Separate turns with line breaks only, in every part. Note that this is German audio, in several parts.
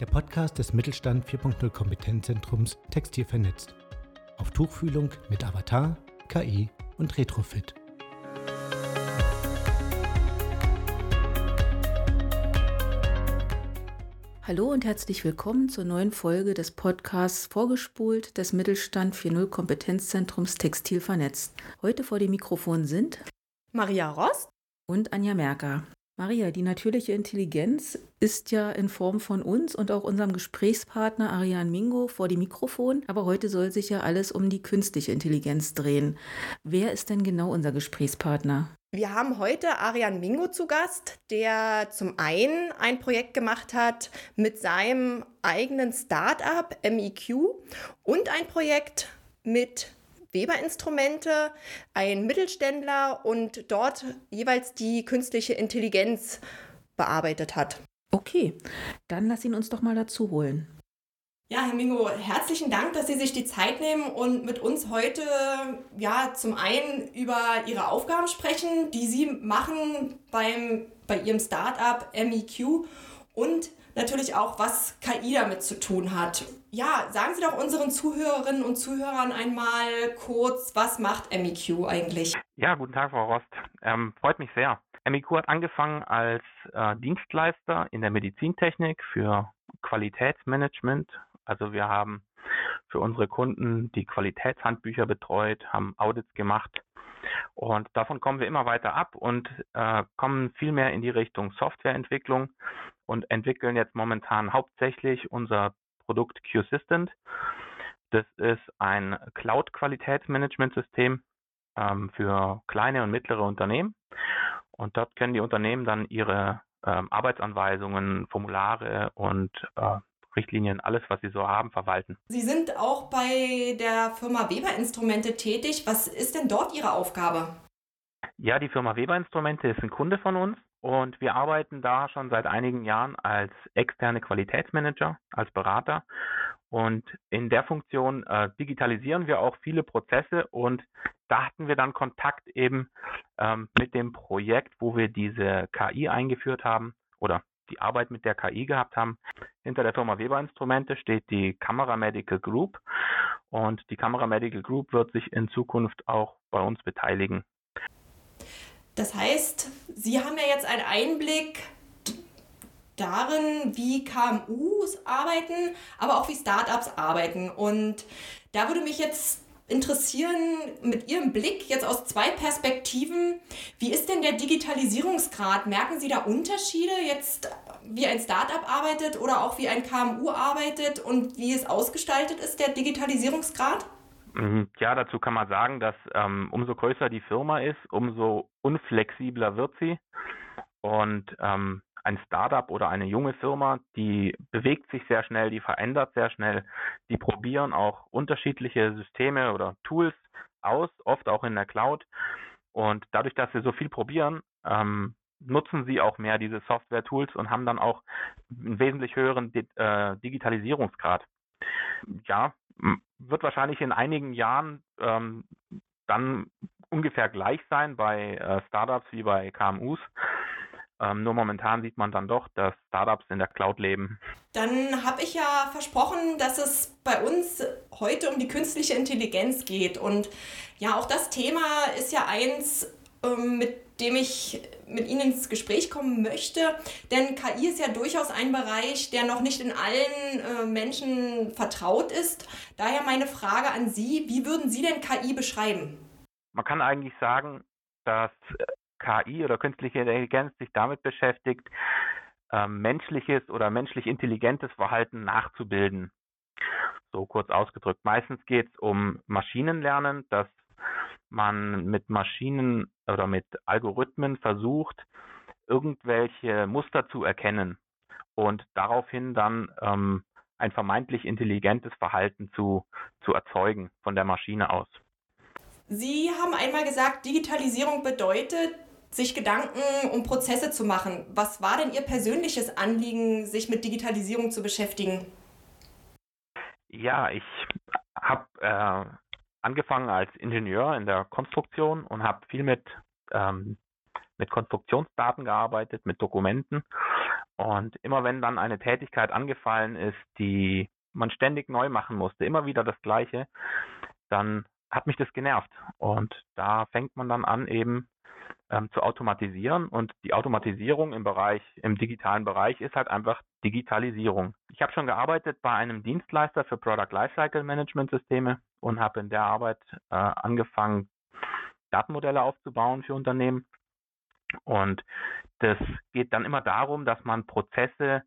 der Podcast des Mittelstand 4.0 Kompetenzzentrums Textil vernetzt. Auf Tuchfühlung mit Avatar, KI und Retrofit.
Hallo und herzlich willkommen zur neuen Folge des Podcasts Vorgespult des Mittelstand 4.0 Kompetenzzentrums Textil vernetzt. Heute vor dem Mikrofon sind
Maria Rost
und Anja Merker. Maria, die natürliche Intelligenz ist ja in Form von uns und auch unserem Gesprächspartner Ariane Mingo vor dem Mikrofon. Aber heute soll sich ja alles um die künstliche Intelligenz drehen. Wer ist denn genau unser Gesprächspartner?
Wir haben heute Ariane Mingo zu Gast, der zum einen ein Projekt gemacht hat mit seinem eigenen Startup MEQ und ein Projekt mit Weberinstrumente, ein Mittelständler und dort jeweils die künstliche Intelligenz bearbeitet hat.
Okay, dann lass ihn uns doch mal dazu holen.
Ja, Herr Mingo, herzlichen Dank, dass Sie sich die Zeit nehmen und mit uns heute ja zum einen über Ihre Aufgaben sprechen, die Sie machen beim, bei Ihrem Startup MEQ und natürlich auch, was KI damit zu tun hat. Ja, sagen Sie doch unseren Zuhörerinnen und Zuhörern einmal kurz, was macht MEQ eigentlich?
Ja, guten Tag, Frau Rost. Ähm, freut mich sehr. MEQ hat angefangen als äh, Dienstleister in der Medizintechnik für Qualitätsmanagement. Also wir haben für unsere Kunden die Qualitätshandbücher betreut, haben Audits gemacht und davon kommen wir immer weiter ab und äh, kommen viel mehr in die Richtung Softwareentwicklung und entwickeln jetzt momentan hauptsächlich unser Produkt Q-Assistant. Das ist ein Cloud-Qualitätsmanagementsystem ähm, für kleine und mittlere Unternehmen. Und dort können die Unternehmen dann ihre ähm, Arbeitsanweisungen, Formulare und äh, Richtlinien, alles, was Sie so haben, verwalten.
Sie sind auch bei der Firma Weber Instrumente tätig. Was ist denn dort Ihre Aufgabe?
Ja, die Firma Weber Instrumente ist ein Kunde von uns und wir arbeiten da schon seit einigen Jahren als externe Qualitätsmanager, als Berater. Und in der Funktion äh, digitalisieren wir auch viele Prozesse und da hatten wir dann Kontakt eben ähm, mit dem Projekt, wo wir diese KI eingeführt haben oder die Arbeit mit der KI gehabt haben. Hinter der Firma Weber Instrumente steht die Camera Medical Group und die Camera Medical Group wird sich in Zukunft auch bei uns beteiligen.
Das heißt, Sie haben ja jetzt einen Einblick darin, wie KMUs arbeiten, aber auch wie Startups arbeiten. Und da würde mich jetzt interessieren mit Ihrem Blick jetzt aus zwei Perspektiven. Wie ist denn der Digitalisierungsgrad? Merken Sie da Unterschiede jetzt, wie ein Startup arbeitet oder auch wie ein KMU arbeitet und wie es ausgestaltet ist, der Digitalisierungsgrad?
Mhm. Ja, dazu kann man sagen, dass ähm, umso größer die Firma ist, umso unflexibler wird sie. Und ähm, ein Startup oder eine junge Firma, die bewegt sich sehr schnell, die verändert sehr schnell, die probieren auch unterschiedliche Systeme oder Tools aus, oft auch in der Cloud. Und dadurch, dass sie so viel probieren, ähm, nutzen sie auch mehr diese Software-Tools und haben dann auch einen wesentlich höheren äh, Digitalisierungsgrad. Ja, wird wahrscheinlich in einigen Jahren ähm, dann ungefähr gleich sein bei äh, Startups wie bei KMUs. Ähm, nur momentan sieht man dann doch, dass Startups in der Cloud leben.
Dann habe ich ja versprochen, dass es bei uns heute um die künstliche Intelligenz geht. Und ja, auch das Thema ist ja eins, ähm, mit dem ich mit Ihnen ins Gespräch kommen möchte. Denn KI ist ja durchaus ein Bereich, der noch nicht in allen äh, Menschen vertraut ist. Daher meine Frage an Sie, wie würden Sie denn KI beschreiben?
Man kann eigentlich sagen, dass KI oder künstliche Intelligenz sich damit beschäftigt, äh, menschliches oder menschlich intelligentes Verhalten nachzubilden. So kurz ausgedrückt. Meistens geht es um Maschinenlernen, dass man mit Maschinen oder mit Algorithmen versucht, irgendwelche Muster zu erkennen und daraufhin dann ähm, ein vermeintlich intelligentes Verhalten zu, zu erzeugen von der Maschine aus.
Sie haben einmal gesagt, Digitalisierung bedeutet, sich Gedanken um Prozesse zu machen. Was war denn Ihr persönliches Anliegen, sich mit Digitalisierung zu beschäftigen?
Ja, ich habe äh, angefangen als Ingenieur in der Konstruktion und habe viel mit, ähm, mit Konstruktionsdaten gearbeitet, mit Dokumenten. Und immer wenn dann eine Tätigkeit angefallen ist, die man ständig neu machen musste, immer wieder das Gleiche, dann hat mich das genervt. Und da fängt man dann an, eben ähm, zu automatisieren. Und die Automatisierung im Bereich, im digitalen Bereich ist halt einfach Digitalisierung. Ich habe schon gearbeitet bei einem Dienstleister für Product Lifecycle Management Systeme und habe in der Arbeit äh, angefangen, Datenmodelle aufzubauen für Unternehmen. Und das geht dann immer darum, dass man Prozesse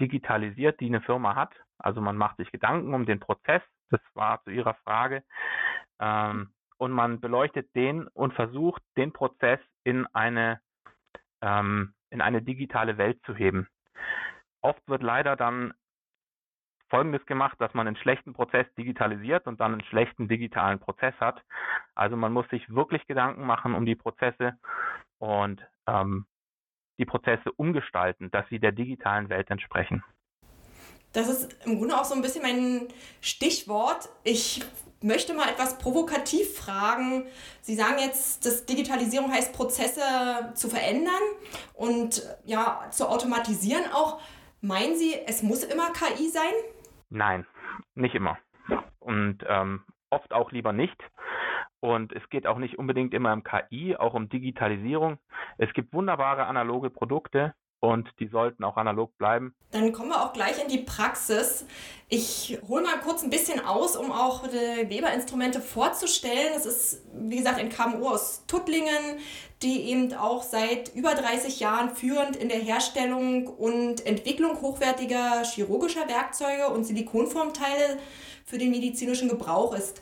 digitalisiert, die eine Firma hat. Also man macht sich Gedanken um den Prozess. Das war zu Ihrer Frage. Ähm, und man beleuchtet den und versucht, den Prozess in eine, ähm, in eine digitale Welt zu heben. Oft wird leider dann Folgendes gemacht, dass man einen schlechten Prozess digitalisiert und dann einen schlechten digitalen Prozess hat. Also man muss sich wirklich Gedanken machen um die Prozesse und ähm, die Prozesse umgestalten, dass sie der digitalen Welt entsprechen.
Das ist im Grunde auch so ein bisschen mein Stichwort. Ich möchte mal etwas provokativ fragen. Sie sagen jetzt, dass Digitalisierung heißt, Prozesse zu verändern und ja, zu automatisieren auch. Meinen Sie, es muss immer KI sein?
Nein, nicht immer. Und ähm, oft auch lieber nicht. Und es geht auch nicht unbedingt immer um KI, auch um Digitalisierung. Es gibt wunderbare analoge Produkte, und die sollten auch analog bleiben.
Dann kommen wir auch gleich in die Praxis. Ich hole mal kurz ein bisschen aus, um auch die Weber-Instrumente vorzustellen. Es ist, wie gesagt, ein KMU aus Tuttlingen, die eben auch seit über 30 Jahren führend in der Herstellung und Entwicklung hochwertiger chirurgischer Werkzeuge und Silikonformteile für den medizinischen Gebrauch ist.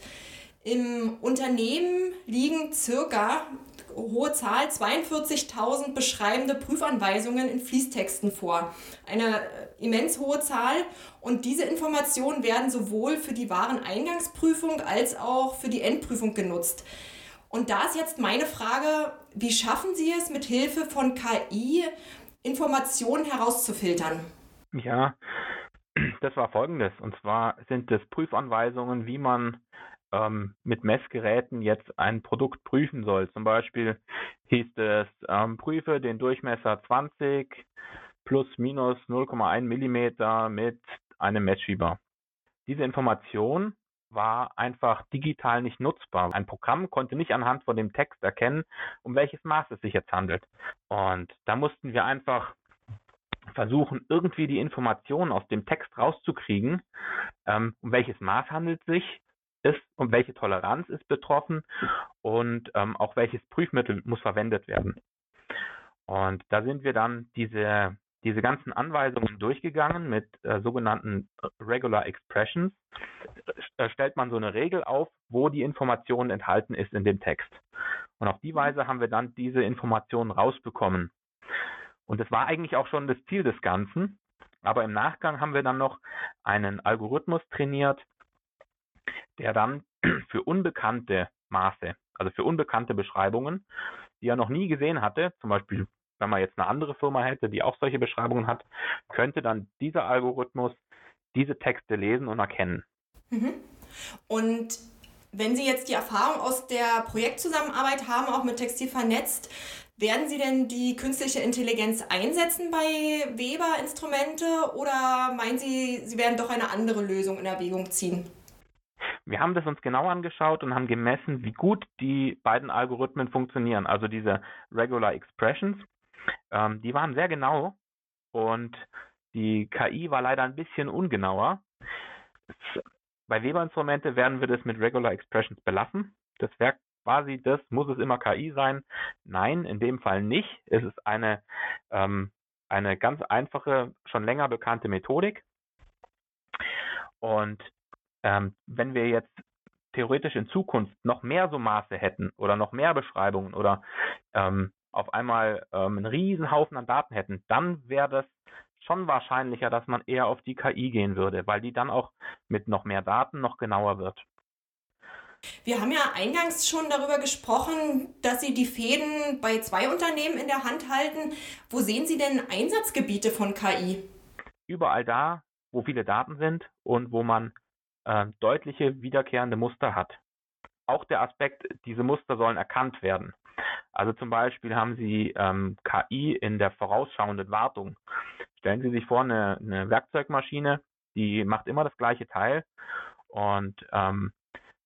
Im Unternehmen liegen circa hohe Zahl, 42.000 beschreibende Prüfanweisungen in Fließtexten vor. Eine äh, immens hohe Zahl und diese Informationen werden sowohl für die Wareneingangsprüfung als auch für die Endprüfung genutzt. Und da ist jetzt meine Frage, wie schaffen Sie es mit Hilfe von KI Informationen herauszufiltern?
Ja, das war folgendes. Und zwar sind es Prüfanweisungen, wie man ähm, mit Messgeräten jetzt ein Produkt prüfen soll. Zum Beispiel hieß es, ähm, prüfe den Durchmesser 20 plus minus 0,1 Millimeter mit einem Messschieber. Diese Information war einfach digital nicht nutzbar. Ein Programm konnte nicht anhand von dem Text erkennen, um welches Maß es sich jetzt handelt. Und da mussten wir einfach versuchen, irgendwie die Informationen aus dem Text rauszukriegen, ähm, um welches Maß handelt es sich, ist und welche Toleranz ist betroffen und ähm, auch welches Prüfmittel muss verwendet werden. Und da sind wir dann diese, diese ganzen Anweisungen durchgegangen mit äh, sogenannten Regular Expressions. Da stellt man so eine Regel auf, wo die Information enthalten ist in dem Text. Und auf die Weise haben wir dann diese Informationen rausbekommen. Und das war eigentlich auch schon das Ziel des Ganzen. Aber im Nachgang haben wir dann noch einen Algorithmus trainiert, der dann für unbekannte Maße, also für unbekannte Beschreibungen, die er noch nie gesehen hatte, zum Beispiel wenn man jetzt eine andere Firma hätte, die auch solche Beschreibungen hat, könnte dann dieser Algorithmus diese Texte lesen und erkennen.
Mhm. Und wenn Sie jetzt die Erfahrung aus der Projektzusammenarbeit haben, auch mit Textil vernetzt, werden Sie denn die künstliche Intelligenz einsetzen bei Weber-Instrumente oder meinen Sie, Sie werden doch eine andere Lösung in Erwägung ziehen?
Wir haben das uns genau angeschaut und haben gemessen, wie gut die beiden Algorithmen funktionieren. Also diese Regular Expressions, ähm, die waren sehr genau und die KI war leider ein bisschen ungenauer. Bei Weber-Instrumente werden wir das mit Regular Expressions belassen. Das wäre quasi das, muss es immer KI sein? Nein, in dem Fall nicht. Es ist eine, ähm, eine ganz einfache, schon länger bekannte Methodik. Und ähm, wenn wir jetzt theoretisch in Zukunft noch mehr so Maße hätten oder noch mehr Beschreibungen oder ähm, auf einmal ähm, einen riesen Haufen an Daten hätten, dann wäre das schon wahrscheinlicher, dass man eher auf die KI gehen würde, weil die dann auch mit noch mehr Daten noch genauer wird.
Wir haben ja eingangs schon darüber gesprochen, dass Sie die Fäden bei zwei Unternehmen in der Hand halten. Wo sehen Sie denn Einsatzgebiete von KI?
Überall da, wo viele Daten sind und wo man deutliche wiederkehrende Muster hat. Auch der Aspekt, diese Muster sollen erkannt werden. Also zum Beispiel haben Sie ähm, KI in der vorausschauenden Wartung. Stellen Sie sich vor, eine, eine Werkzeugmaschine, die macht immer das gleiche Teil und ähm,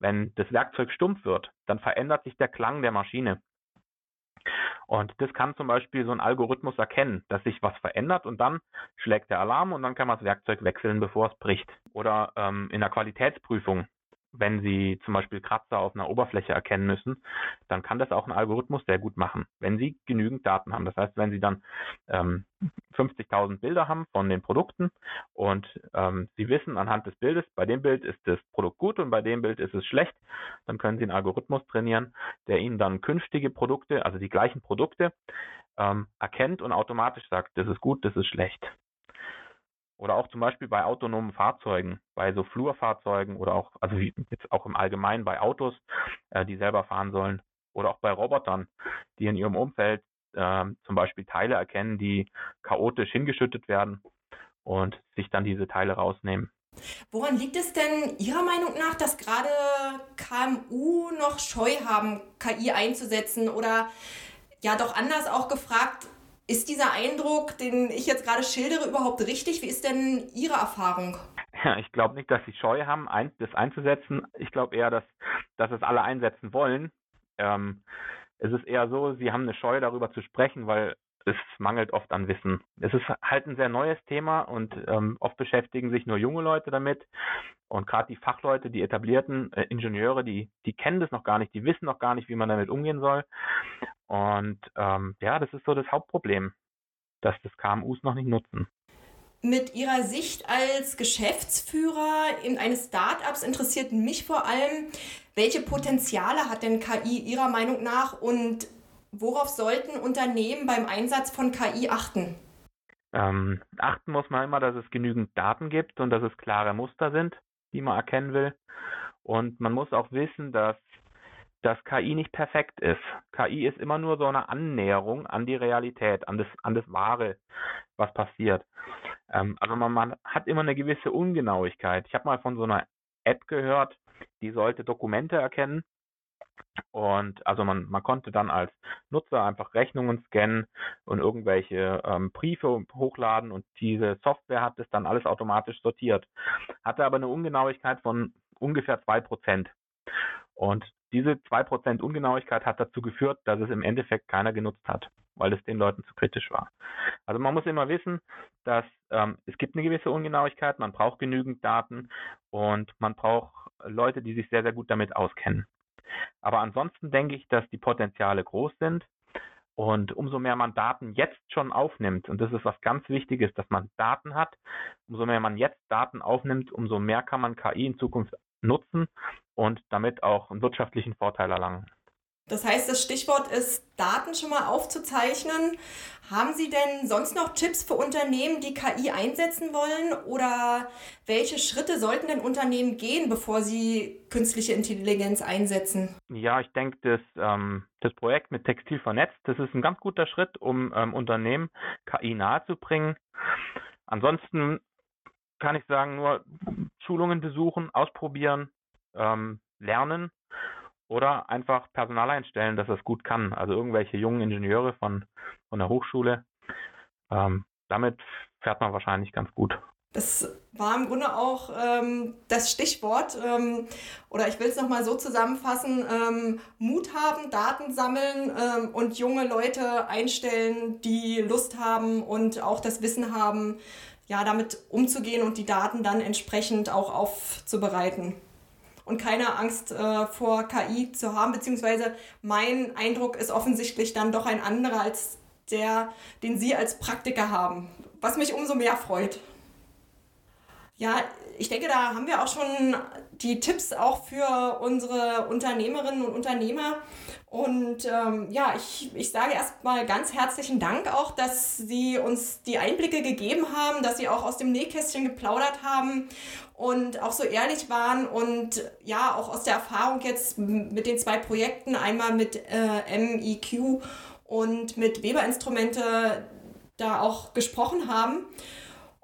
wenn das Werkzeug stumpf wird, dann verändert sich der Klang der Maschine. Und das kann zum Beispiel so ein Algorithmus erkennen, dass sich was verändert und dann schlägt der Alarm und dann kann man das Werkzeug wechseln, bevor es bricht. Oder ähm, in der Qualitätsprüfung wenn Sie zum Beispiel Kratzer auf einer Oberfläche erkennen müssen, dann kann das auch ein Algorithmus sehr gut machen, wenn Sie genügend Daten haben. Das heißt, wenn Sie dann ähm, 50.000 Bilder haben von den Produkten und ähm, Sie wissen anhand des Bildes, bei dem Bild ist das Produkt gut und bei dem Bild ist es schlecht, dann können Sie einen Algorithmus trainieren, der Ihnen dann künftige Produkte, also die gleichen Produkte, ähm, erkennt und automatisch sagt, das ist gut, das ist schlecht. Oder auch zum Beispiel bei autonomen Fahrzeugen, bei so Flurfahrzeugen oder auch, also jetzt auch im Allgemeinen bei Autos, äh, die selber fahren sollen. Oder auch bei Robotern, die in ihrem Umfeld äh, zum Beispiel Teile erkennen, die chaotisch hingeschüttet werden und sich dann diese Teile rausnehmen.
Woran liegt es denn Ihrer Meinung nach, dass gerade KMU noch Scheu haben, KI einzusetzen? Oder ja, doch anders auch gefragt, ist dieser Eindruck, den ich jetzt gerade schildere, überhaupt richtig? Wie ist denn Ihre Erfahrung?
Ja, ich glaube nicht, dass sie Scheu haben, das einzusetzen. Ich glaube eher, dass, dass es alle einsetzen wollen. Ähm, es ist eher so, sie haben eine Scheu darüber zu sprechen, weil es mangelt oft an Wissen. Es ist halt ein sehr neues Thema und ähm, oft beschäftigen sich nur junge Leute damit. Und gerade die Fachleute, die etablierten äh, Ingenieure, die, die kennen das noch gar nicht, die wissen noch gar nicht, wie man damit umgehen soll. Und ähm, ja, das ist so das Hauptproblem, dass das KMUs noch nicht nutzen.
Mit Ihrer Sicht als Geschäftsführer in eines Startups interessiert mich vor allem, welche Potenziale hat denn KI Ihrer Meinung nach und worauf sollten Unternehmen beim Einsatz von KI achten?
Ähm, achten muss man immer, dass es genügend Daten gibt und dass es klare Muster sind, die man erkennen will. Und man muss auch wissen, dass dass KI nicht perfekt ist. KI ist immer nur so eine Annäherung an die Realität, an das, an das Wahre, was passiert. Ähm, also man, man hat immer eine gewisse Ungenauigkeit. Ich habe mal von so einer App gehört, die sollte Dokumente erkennen. Und also man, man konnte dann als Nutzer einfach Rechnungen scannen und irgendwelche ähm, Briefe hochladen und diese Software hat das dann alles automatisch sortiert. Hatte aber eine Ungenauigkeit von ungefähr zwei Prozent. Und diese 2% Ungenauigkeit hat dazu geführt, dass es im Endeffekt keiner genutzt hat, weil es den Leuten zu kritisch war. Also man muss immer wissen, dass ähm, es gibt eine gewisse Ungenauigkeit, man braucht genügend Daten und man braucht Leute, die sich sehr, sehr gut damit auskennen. Aber ansonsten denke ich, dass die Potenziale groß sind und umso mehr man Daten jetzt schon aufnimmt, und das ist was ganz Wichtiges, dass man Daten hat, umso mehr man jetzt Daten aufnimmt, umso mehr kann man KI in Zukunft nutzen und damit auch einen wirtschaftlichen Vorteil erlangen.
Das heißt, das Stichwort ist, Daten schon mal aufzuzeichnen. Haben Sie denn sonst noch Tipps für Unternehmen, die KI einsetzen wollen? Oder welche Schritte sollten denn Unternehmen gehen, bevor sie künstliche Intelligenz einsetzen?
Ja, ich denke, das, ähm, das Projekt mit Textil vernetzt, das ist ein ganz guter Schritt, um ähm, Unternehmen KI nahezubringen. Ansonsten kann ich sagen, nur Schulungen besuchen, ausprobieren, ähm, lernen oder einfach Personal einstellen, dass es gut kann. Also irgendwelche jungen Ingenieure von, von der Hochschule. Ähm, damit fährt man wahrscheinlich ganz gut.
Das war im Grunde auch ähm, das Stichwort, ähm, oder ich will es nochmal so zusammenfassen, ähm, Mut haben, Daten sammeln ähm, und junge Leute einstellen, die Lust haben und auch das Wissen haben, ja, damit umzugehen und die Daten dann entsprechend auch aufzubereiten. Und keine Angst äh, vor KI zu haben, beziehungsweise mein Eindruck ist offensichtlich dann doch ein anderer als der, den Sie als Praktiker haben, was mich umso mehr freut. Ja, ich denke, da haben wir auch schon die Tipps auch für unsere Unternehmerinnen und Unternehmer. Und ähm, ja, ich, ich sage erstmal ganz herzlichen Dank auch, dass Sie uns die Einblicke gegeben haben, dass Sie auch aus dem Nähkästchen geplaudert haben und auch so ehrlich waren und ja, auch aus der Erfahrung jetzt mit den zwei Projekten, einmal mit äh, MEQ und mit Weberinstrumente da auch gesprochen haben.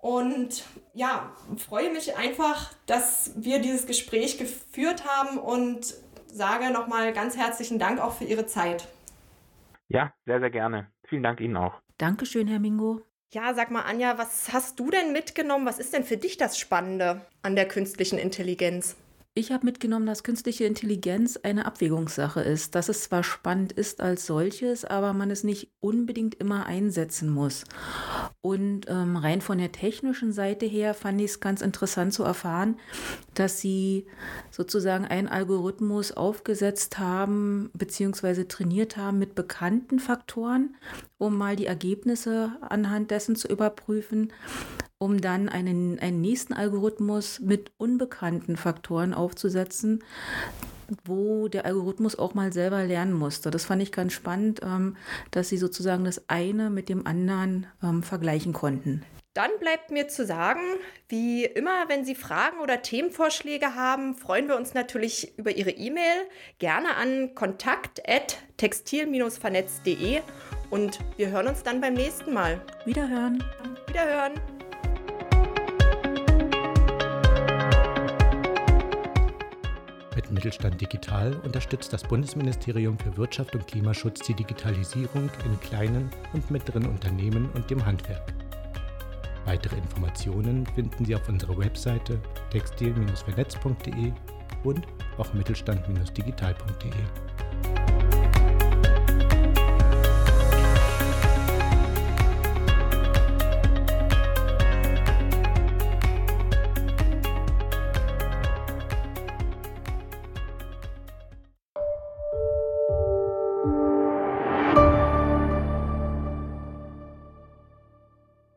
Und ja, freue mich einfach, dass wir dieses Gespräch geführt haben und sage nochmal ganz herzlichen Dank auch für Ihre Zeit.
Ja, sehr, sehr gerne. Vielen Dank Ihnen auch.
Dankeschön, Herr Mingo.
Ja, sag mal, Anja, was hast du denn mitgenommen? Was ist denn für dich das Spannende an der künstlichen Intelligenz?
Ich habe mitgenommen, dass künstliche Intelligenz eine Abwägungssache ist, dass es zwar spannend ist als solches, aber man es nicht unbedingt immer einsetzen muss. Und ähm, rein von der technischen Seite her fand ich es ganz interessant zu erfahren, dass sie sozusagen einen Algorithmus aufgesetzt haben bzw. trainiert haben mit bekannten Faktoren, um mal die Ergebnisse anhand dessen zu überprüfen um dann einen, einen nächsten Algorithmus mit unbekannten Faktoren aufzusetzen, wo der Algorithmus auch mal selber lernen musste. Das fand ich ganz spannend, ähm, dass sie sozusagen das eine mit dem anderen ähm, vergleichen konnten.
Dann bleibt mir zu sagen, wie immer, wenn Sie Fragen oder Themenvorschläge haben, freuen wir uns natürlich über Ihre E-Mail. Gerne an kontakt.textil-vernetzt.de und wir hören uns dann beim nächsten Mal.
Wiederhören.
Wiederhören.
Mittelstand Digital unterstützt das Bundesministerium für Wirtschaft und Klimaschutz die Digitalisierung in kleinen und mittleren Unternehmen und dem Handwerk. Weitere Informationen finden Sie auf unserer Webseite textil-vernetz.de und auf mittelstand-digital.de.